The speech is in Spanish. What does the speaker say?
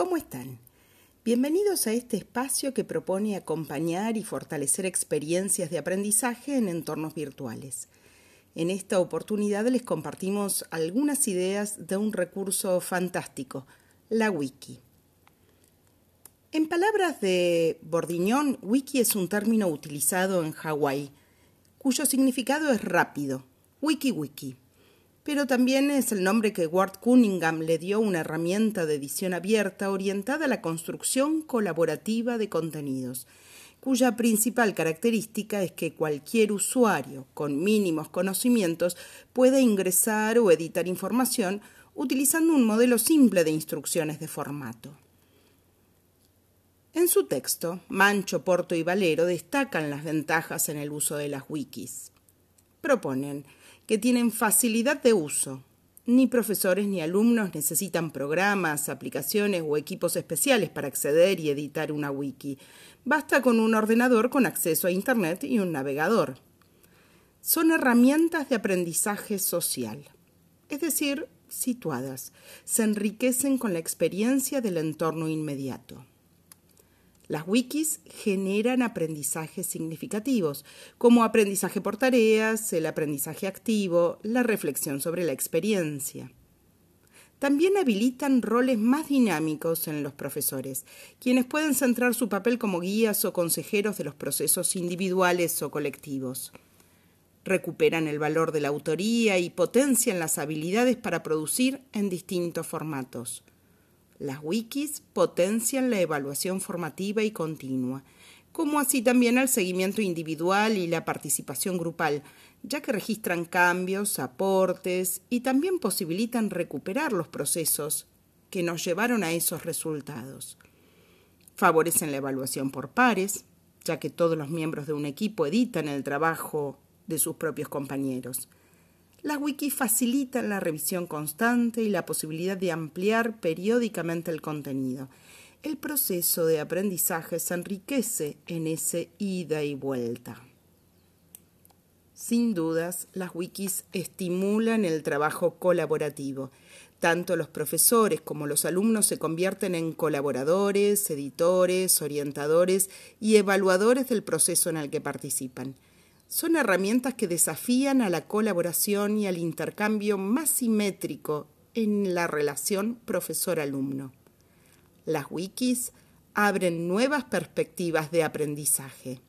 ¿Cómo están? Bienvenidos a este espacio que propone acompañar y fortalecer experiencias de aprendizaje en entornos virtuales. En esta oportunidad les compartimos algunas ideas de un recurso fantástico, la wiki. En palabras de Bordiñón, wiki es un término utilizado en Hawái, cuyo significado es rápido, wiki wiki pero también es el nombre que Ward Cunningham le dio a una herramienta de edición abierta orientada a la construcción colaborativa de contenidos, cuya principal característica es que cualquier usuario con mínimos conocimientos puede ingresar o editar información utilizando un modelo simple de instrucciones de formato. En su texto, Mancho, Porto y Valero destacan las ventajas en el uso de las wikis. Proponen que tienen facilidad de uso. Ni profesores ni alumnos necesitan programas, aplicaciones o equipos especiales para acceder y editar una wiki. Basta con un ordenador con acceso a Internet y un navegador. Son herramientas de aprendizaje social, es decir, situadas. Se enriquecen con la experiencia del entorno inmediato. Las wikis generan aprendizajes significativos, como aprendizaje por tareas, el aprendizaje activo, la reflexión sobre la experiencia. También habilitan roles más dinámicos en los profesores, quienes pueden centrar su papel como guías o consejeros de los procesos individuales o colectivos. Recuperan el valor de la autoría y potencian las habilidades para producir en distintos formatos. Las wikis potencian la evaluación formativa y continua, como así también el seguimiento individual y la participación grupal, ya que registran cambios, aportes y también posibilitan recuperar los procesos que nos llevaron a esos resultados. Favorecen la evaluación por pares, ya que todos los miembros de un equipo editan el trabajo de sus propios compañeros. Las wikis facilitan la revisión constante y la posibilidad de ampliar periódicamente el contenido. El proceso de aprendizaje se enriquece en ese ida y vuelta. Sin dudas, las wikis estimulan el trabajo colaborativo. Tanto los profesores como los alumnos se convierten en colaboradores, editores, orientadores y evaluadores del proceso en el que participan son herramientas que desafían a la colaboración y al intercambio más simétrico en la relación profesor-alumno. Las wikis abren nuevas perspectivas de aprendizaje.